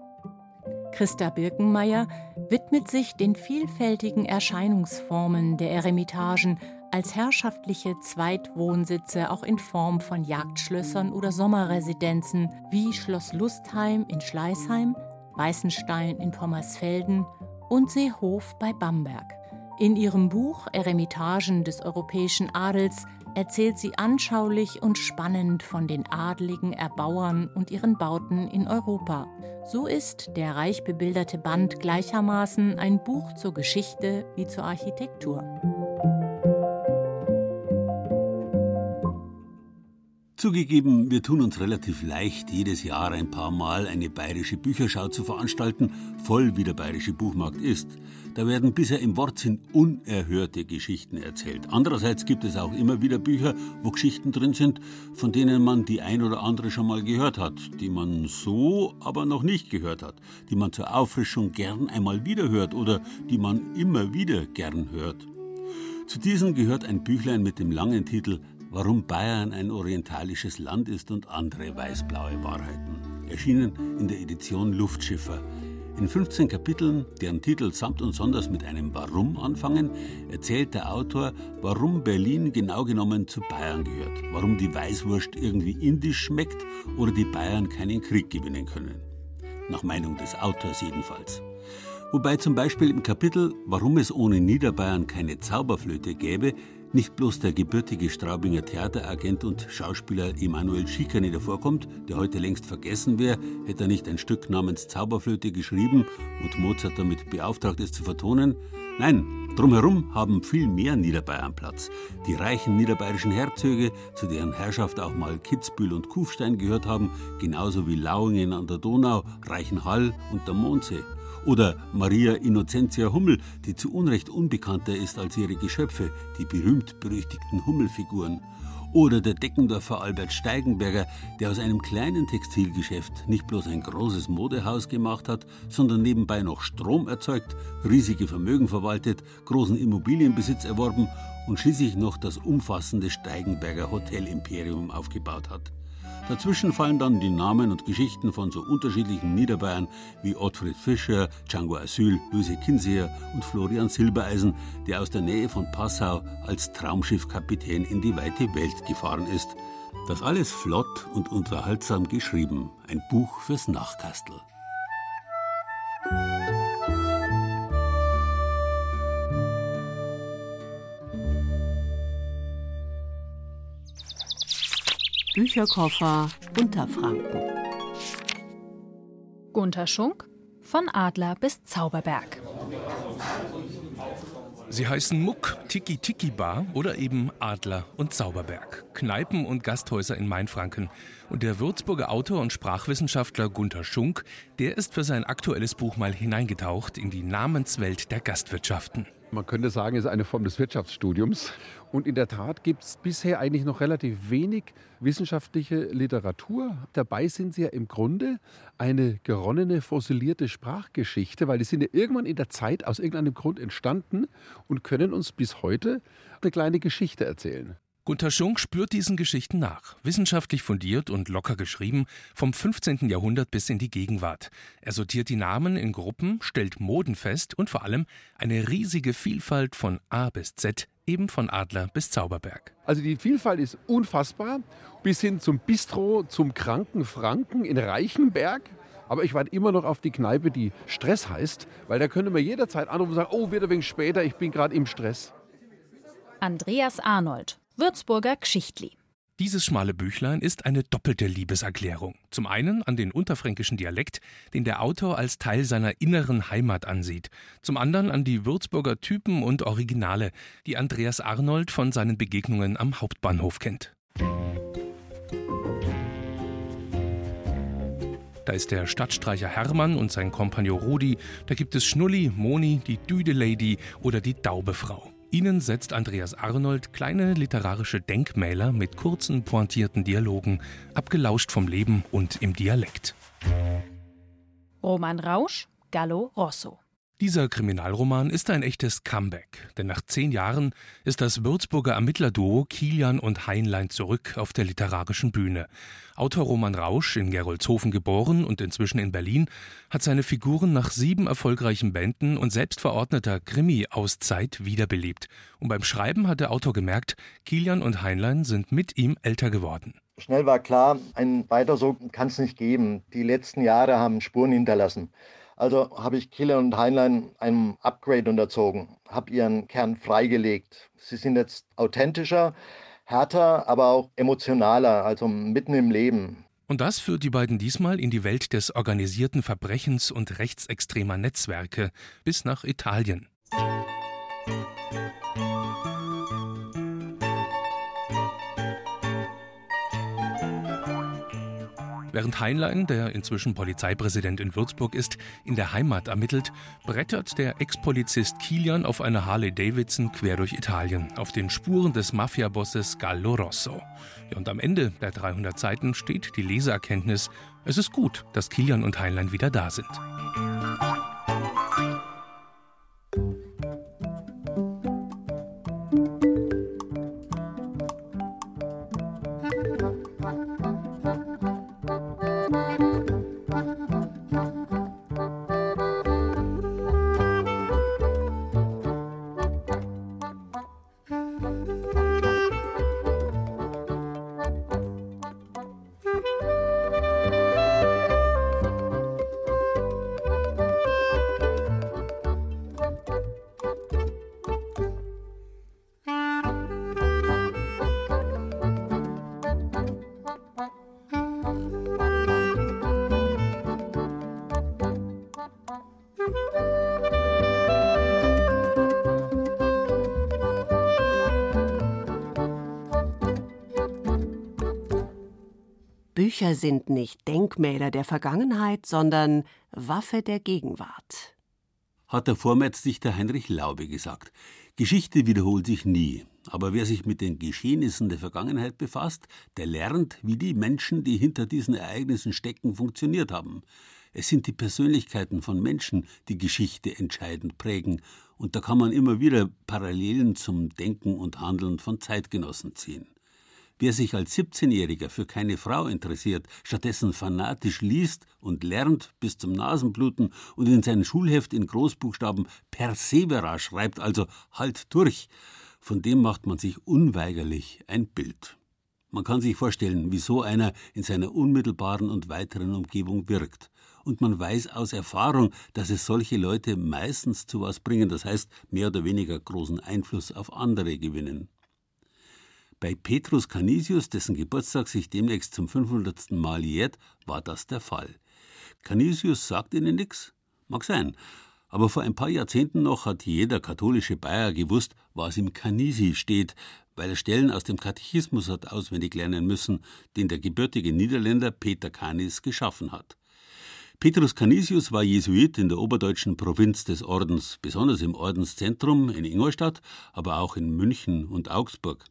Christa Birkenmeier widmet sich den vielfältigen Erscheinungsformen der Eremitagen als herrschaftliche Zweitwohnsitze auch in Form von Jagdschlössern oder Sommerresidenzen wie Schloss Lustheim in Schleißheim, Weißenstein in Pommersfelden und Seehof bei Bamberg. In ihrem Buch Eremitagen des europäischen Adels erzählt sie anschaulich und spannend von den adligen Erbauern und ihren Bauten in Europa. So ist der reich bebilderte Band gleichermaßen ein Buch zur Geschichte wie zur Architektur. Zugegeben, wir tun uns relativ leicht, jedes Jahr ein paar Mal eine bayerische Bücherschau zu veranstalten, voll wie der bayerische Buchmarkt ist. Da werden bisher im Wortsinn unerhörte Geschichten erzählt. Andererseits gibt es auch immer wieder Bücher, wo Geschichten drin sind, von denen man die ein oder andere schon mal gehört hat, die man so aber noch nicht gehört hat, die man zur Auffrischung gern einmal wieder hört oder die man immer wieder gern hört. Zu diesen gehört ein Büchlein mit dem langen Titel Warum Bayern ein orientalisches Land ist und andere weißblaue Wahrheiten. Erschienen in der Edition Luftschiffer. In 15 Kapiteln, deren Titel samt und sonders mit einem Warum anfangen, erzählt der Autor, warum Berlin genau genommen zu Bayern gehört, warum die Weißwurst irgendwie indisch schmeckt oder die Bayern keinen Krieg gewinnen können. Nach Meinung des Autors jedenfalls. Wobei zum Beispiel im Kapitel Warum es ohne Niederbayern keine Zauberflöte gäbe, nicht bloß der gebürtige Straubinger Theateragent und Schauspieler Emanuel Schickerne davorkommt, der heute längst vergessen wäre, hätte er nicht ein Stück namens Zauberflöte geschrieben und Mozart damit beauftragt, es zu vertonen. Nein, drumherum haben viel mehr Niederbayern Platz. Die reichen niederbayerischen Herzöge, zu deren Herrschaft auch mal Kitzbühel und Kufstein gehört haben, genauso wie Lauingen an der Donau, Reichenhall und der Mondsee. Oder Maria Innocentia Hummel, die zu Unrecht unbekannter ist als ihre Geschöpfe, die berühmt-berüchtigten Hummelfiguren. Oder der Deckendorfer Albert Steigenberger, der aus einem kleinen Textilgeschäft nicht bloß ein großes Modehaus gemacht hat, sondern nebenbei noch Strom erzeugt, riesige Vermögen verwaltet, großen Immobilienbesitz erworben und schließlich noch das umfassende Steigenberger Hotelimperium aufgebaut hat. Dazwischen fallen dann die Namen und Geschichten von so unterschiedlichen Niederbayern wie Ottfried Fischer, Django Asyl, Luise Kinseher und Florian Silbereisen, der aus der Nähe von Passau als Traumschiffkapitän in die weite Welt gefahren ist. Das alles flott und unterhaltsam geschrieben. Ein Buch fürs Nachkastel. Bücherkoffer Unterfranken. Gunther Schunk von Adler bis Zauberberg. Sie heißen Muck, Tiki Tiki Bar oder eben Adler und Zauberberg. Kneipen und Gasthäuser in Mainfranken. Und der Würzburger Autor und Sprachwissenschaftler Gunther Schunk, der ist für sein aktuelles Buch mal hineingetaucht in die Namenswelt der Gastwirtschaften. Man könnte sagen, es ist eine Form des Wirtschaftsstudiums. Und in der Tat gibt es bisher eigentlich noch relativ wenig wissenschaftliche Literatur. Dabei sind sie ja im Grunde eine geronnene, fossilierte Sprachgeschichte, weil die sind ja irgendwann in der Zeit aus irgendeinem Grund entstanden und können uns bis heute eine kleine Geschichte erzählen. Gunther Schunk spürt diesen Geschichten nach, wissenschaftlich fundiert und locker geschrieben, vom 15. Jahrhundert bis in die Gegenwart. Er sortiert die Namen in Gruppen, stellt Moden fest und vor allem eine riesige Vielfalt von A bis Z, eben von Adler bis Zauberberg. Also die Vielfalt ist unfassbar, bis hin zum Bistro, zum kranken Franken in Reichenberg. Aber ich warte immer noch auf die Kneipe, die Stress heißt, weil da könnte man jederzeit anrufen und sagen, oh, wird ein wenig später, ich bin gerade im Stress. Andreas Arnold, Würzburger Geschichtli. Dieses schmale Büchlein ist eine doppelte Liebeserklärung. Zum einen an den unterfränkischen Dialekt, den der Autor als Teil seiner inneren Heimat ansieht. Zum anderen an die Würzburger Typen und Originale, die Andreas Arnold von seinen Begegnungen am Hauptbahnhof kennt. Da ist der Stadtstreicher Hermann und sein Kompagnon Rudi. Da gibt es Schnulli, Moni, die Düde Lady oder die Daubefrau. Ihnen setzt Andreas Arnold kleine literarische Denkmäler mit kurzen, pointierten Dialogen, abgelauscht vom Leben und im Dialekt. Roman Rausch, Gallo Rosso. Dieser Kriminalroman ist ein echtes Comeback, denn nach zehn Jahren ist das Würzburger Ermittlerduo Kilian und Heinlein zurück auf der literarischen Bühne. Autor Roman Rausch, in Gerolzhofen geboren und inzwischen in Berlin, hat seine Figuren nach sieben erfolgreichen Bänden und selbstverordneter Krimi-Auszeit wiederbelebt. Und beim Schreiben hat der Autor gemerkt, Kilian und Heinlein sind mit ihm älter geworden. Schnell war klar, ein weiter so kann es nicht geben. Die letzten Jahre haben Spuren hinterlassen. Also habe ich Killer und Heinlein einem Upgrade unterzogen, habe ihren Kern freigelegt. Sie sind jetzt authentischer, härter, aber auch emotionaler, also mitten im Leben. Und das führt die beiden diesmal in die Welt des organisierten Verbrechens und rechtsextremer Netzwerke bis nach Italien. Während Heinlein, der inzwischen Polizeipräsident in Würzburg ist, in der Heimat ermittelt, brettert der Ex-Polizist Kilian auf einer Harley Davidson quer durch Italien, auf den Spuren des Mafiabosses Gallo Rosso. Ja, und am Ende der 300 Seiten steht die Leseerkenntnis, es ist gut, dass Kilian und Heinlein wieder da sind. Bücher sind nicht Denkmäler der Vergangenheit, sondern Waffe der Gegenwart. Hat der Vormärzdichter Heinrich Laube gesagt. Geschichte wiederholt sich nie. Aber wer sich mit den Geschehnissen der Vergangenheit befasst, der lernt, wie die Menschen, die hinter diesen Ereignissen stecken, funktioniert haben. Es sind die Persönlichkeiten von Menschen, die Geschichte entscheidend prägen. Und da kann man immer wieder Parallelen zum Denken und Handeln von Zeitgenossen ziehen. Wer sich als 17-Jähriger für keine Frau interessiert, stattdessen fanatisch liest und lernt bis zum Nasenbluten und in sein Schulheft in Großbuchstaben Persevera schreibt, also halt durch, von dem macht man sich unweigerlich ein Bild. Man kann sich vorstellen, wie so einer in seiner unmittelbaren und weiteren Umgebung wirkt. Und man weiß aus Erfahrung, dass es solche Leute meistens zu was bringen, das heißt mehr oder weniger großen Einfluss auf andere gewinnen. Bei Petrus Canisius, dessen Geburtstag sich demnächst zum 500. Mal jährt, war das der Fall. Canisius sagt ihnen nichts? Mag sein. Aber vor ein paar Jahrzehnten noch hat jeder katholische Bayer gewusst, was im Canisi steht, weil er Stellen aus dem Katechismus hat auswendig lernen müssen, den der gebürtige Niederländer Peter Canis geschaffen hat. Petrus Canisius war Jesuit in der oberdeutschen Provinz des Ordens, besonders im Ordenszentrum in Ingolstadt, aber auch in München und Augsburg.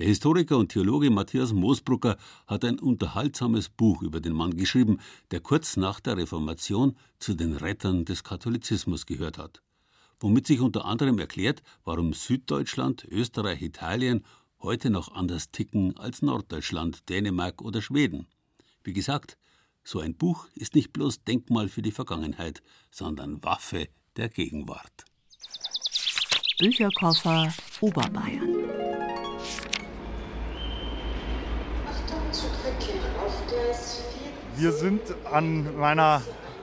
Der Historiker und Theologe Matthias Moosbrucker hat ein unterhaltsames Buch über den Mann geschrieben, der kurz nach der Reformation zu den Rettern des Katholizismus gehört hat. Womit sich unter anderem erklärt, warum Süddeutschland, Österreich, Italien heute noch anders ticken als Norddeutschland, Dänemark oder Schweden. Wie gesagt, so ein Buch ist nicht bloß Denkmal für die Vergangenheit, sondern Waffe der Gegenwart. Bücherkoffer Oberbayern. Wir sind an meiner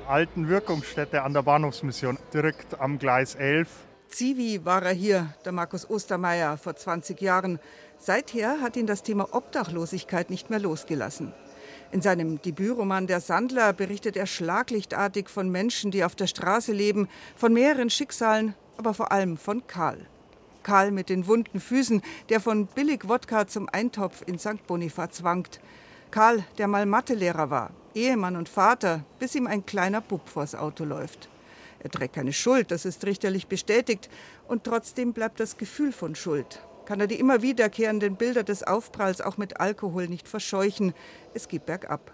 alten Wirkungsstätte an der Bahnhofsmission, direkt am Gleis 11. Zivi war er hier, der Markus Ostermeier, vor 20 Jahren. Seither hat ihn das Thema Obdachlosigkeit nicht mehr losgelassen. In seinem Debütroman Der Sandler berichtet er schlaglichtartig von Menschen, die auf der Straße leben, von mehreren Schicksalen, aber vor allem von Karl. Karl mit den wunden Füßen, der von billig Wodka zum Eintopf in St. Bonifaz wankt. Karl, der mal Mathelehrer war, Ehemann und Vater, bis ihm ein kleiner Bub vors Auto läuft. Er trägt keine Schuld, das ist richterlich bestätigt, und trotzdem bleibt das Gefühl von Schuld. Kann er die immer wiederkehrenden Bilder des Aufpralls auch mit Alkohol nicht verscheuchen? Es geht bergab.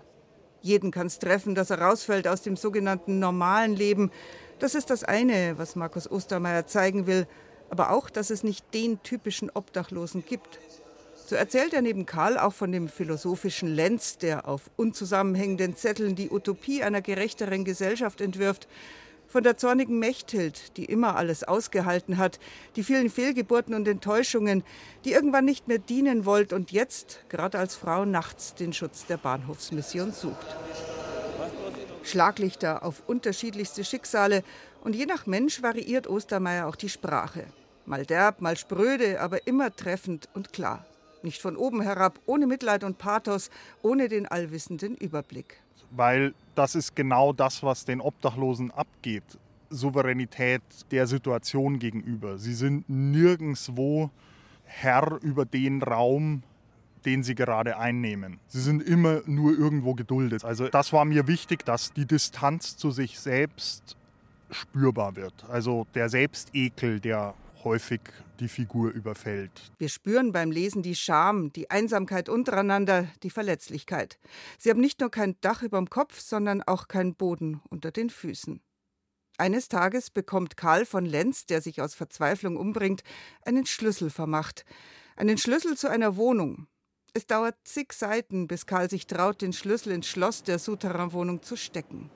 Jeden kann es treffen, dass er rausfällt aus dem sogenannten normalen Leben. Das ist das eine, was Markus Ostermeier zeigen will, aber auch, dass es nicht den typischen Obdachlosen gibt. So erzählt er neben Karl auch von dem philosophischen Lenz, der auf unzusammenhängenden Zetteln die Utopie einer gerechteren Gesellschaft entwirft, von der zornigen Mechthild, die immer alles ausgehalten hat, die vielen Fehlgeburten und Enttäuschungen, die irgendwann nicht mehr dienen wollte und jetzt, gerade als Frau, nachts den Schutz der Bahnhofsmission sucht. Schlaglichter auf unterschiedlichste Schicksale und je nach Mensch variiert Ostermeier auch die Sprache. Mal derb, mal spröde, aber immer treffend und klar. Nicht von oben herab, ohne Mitleid und Pathos, ohne den allwissenden Überblick. Weil das ist genau das, was den Obdachlosen abgeht. Souveränität der Situation gegenüber. Sie sind nirgendwo Herr über den Raum, den sie gerade einnehmen. Sie sind immer nur irgendwo geduldet. Also das war mir wichtig, dass die Distanz zu sich selbst spürbar wird. Also der Selbstekel, der häufig die Figur überfällt. Wir spüren beim Lesen die Scham, die Einsamkeit untereinander, die Verletzlichkeit. Sie haben nicht nur kein Dach überm Kopf, sondern auch keinen Boden unter den Füßen. Eines Tages bekommt Karl von Lenz, der sich aus Verzweiflung umbringt, einen Schlüssel vermacht. Einen Schlüssel zu einer Wohnung. Es dauert zig Seiten, bis Karl sich traut, den Schlüssel ins Schloss der Souterrain-Wohnung zu stecken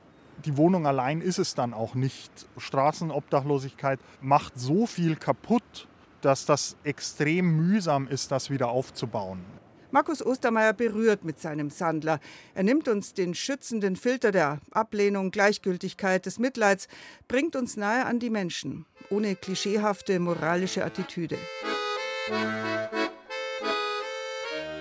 die Wohnung allein ist es dann auch nicht. Straßenobdachlosigkeit macht so viel kaputt, dass das extrem mühsam ist, das wieder aufzubauen. Markus Ostermeier berührt mit seinem Sandler. Er nimmt uns den schützenden Filter der Ablehnung, Gleichgültigkeit, des Mitleids, bringt uns nahe an die Menschen, ohne klischeehafte moralische Attitüde.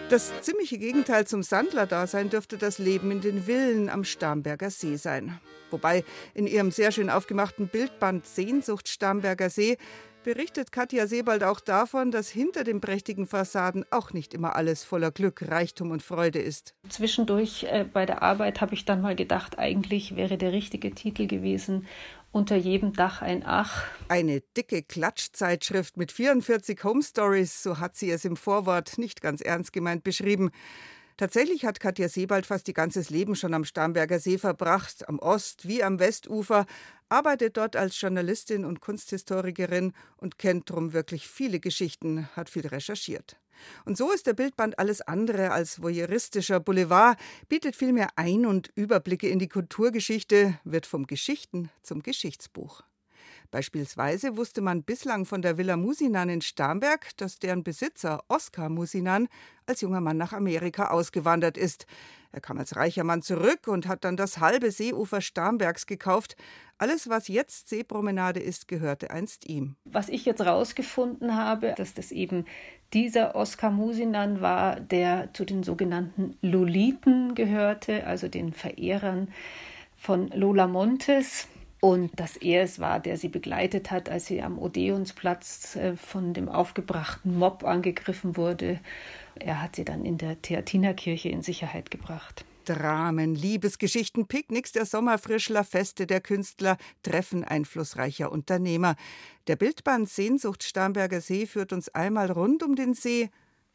Das ziemliche Gegenteil zum Sandler-Dasein dürfte das Leben in den Villen am Starnberger See sein. Wobei in ihrem sehr schön aufgemachten Bildband Sehnsucht Starnberger See berichtet Katja Sebald auch davon, dass hinter den prächtigen Fassaden auch nicht immer alles voller Glück, Reichtum und Freude ist. Zwischendurch äh, bei der Arbeit habe ich dann mal gedacht, eigentlich wäre der richtige Titel gewesen unter jedem Dach ein Ach. Eine dicke Klatschzeitschrift mit 44 Home Stories, so hat sie es im Vorwort nicht ganz ernst gemeint beschrieben. Tatsächlich hat Katja Sebald fast ihr ganzes Leben schon am Starnberger See verbracht, am Ost- wie am Westufer, arbeitet dort als Journalistin und Kunsthistorikerin und kennt drum wirklich viele Geschichten, hat viel recherchiert. Und so ist der Bildband alles andere als voyeuristischer Boulevard, bietet vielmehr Ein- und Überblicke in die Kulturgeschichte, wird vom Geschichten zum Geschichtsbuch. Beispielsweise wusste man bislang von der Villa Musinan in Starnberg, dass deren Besitzer Oskar Musinan als junger Mann nach Amerika ausgewandert ist. Er kam als reicher Mann zurück und hat dann das halbe Seeufer Starnbergs gekauft. Alles, was jetzt Seepromenade ist, gehörte einst ihm. Was ich jetzt rausgefunden habe, dass das eben dieser Oskar Musinan war, der zu den sogenannten Loliten gehörte, also den Verehrern von Lola Montes und dass er es war, der sie begleitet hat, als sie am Odeonsplatz äh, von dem aufgebrachten Mob angegriffen wurde. Er hat sie dann in der Theatinerkirche in Sicherheit gebracht. Dramen, Liebesgeschichten, Picknicks der Sommerfrischler, Feste der Künstler, Treffen einflussreicher Unternehmer. Der Bildband Sehnsucht Starnberger See führt uns einmal rund um den See,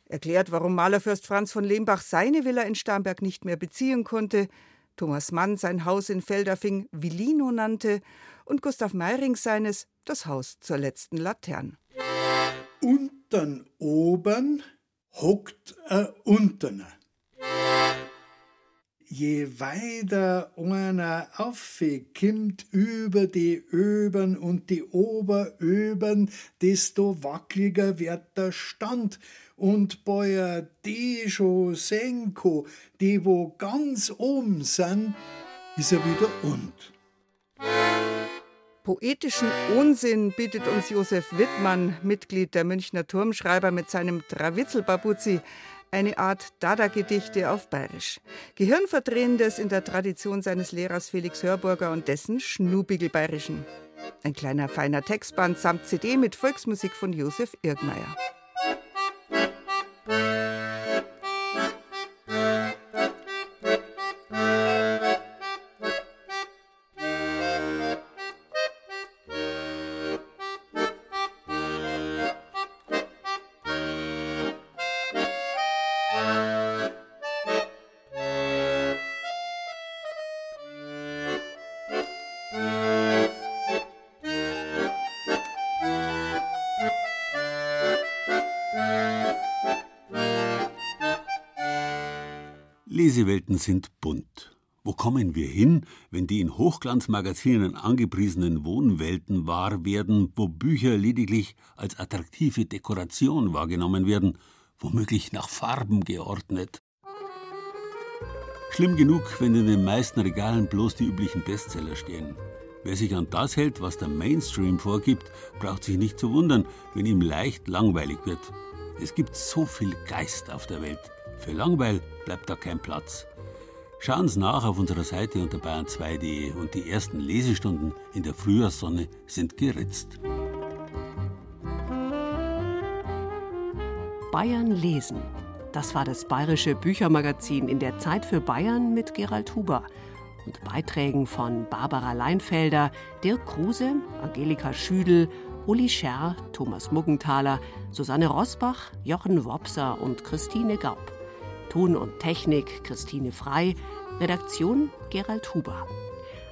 erklärt, warum Malerfürst Franz von Lehmbach seine Villa in Starnberg nicht mehr beziehen konnte, Thomas Mann sein Haus in Felderfing Villino nannte und Gustav Meiring seines das Haus zur letzten Laterne. Unten oben hockt a Unterner. Je weiter einer aufkommt über die Öbern und die Oberöbern, desto wackeliger wird der Stand und bei die schon Senko, die wo ganz oben sind, ist er wieder und. Poetischen Unsinn bietet uns Josef Wittmann, Mitglied der Münchner Turmschreiber, mit seinem Trawitzelbabuzzi, eine Art Dada-Gedichte auf Bayerisch. Gehirnverdrehendes in der Tradition seines Lehrers Felix Hörburger und dessen Schnubbigel-Bayerischen. Ein kleiner feiner Textband samt CD mit Volksmusik von Josef Irgmeier. Lesewelten sind bunt. Wo kommen wir hin, wenn die in Hochglanzmagazinen angepriesenen Wohnwelten wahr werden, wo Bücher lediglich als attraktive Dekoration wahrgenommen werden, womöglich nach Farben geordnet? Schlimm genug, wenn in den meisten Regalen bloß die üblichen Bestseller stehen. Wer sich an das hält, was der Mainstream vorgibt, braucht sich nicht zu wundern, wenn ihm leicht langweilig wird. Es gibt so viel Geist auf der Welt. Für Langweil bleibt da kein Platz. Schauen Sie nach auf unserer Seite unter bayern2.de und die ersten Lesestunden in der Frühjahrssonne sind geritzt. Bayern lesen. Das war das bayerische Büchermagazin in der Zeit für Bayern mit Gerald Huber und Beiträgen von Barbara Leinfelder, Dirk Kruse, Angelika Schüdel, Uli Scherr, Thomas Muggenthaler, Susanne Rosbach, Jochen Wopser und Christine Gaub. Ton und Technik Christine Frei, Redaktion Gerald Huber.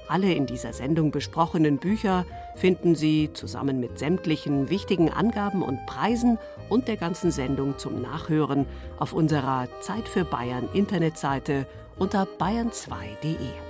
Alle in dieser Sendung besprochenen Bücher finden Sie zusammen mit sämtlichen wichtigen Angaben und Preisen und der ganzen Sendung zum Nachhören auf unserer Zeit für Bayern Internetseite unter bayern2.de.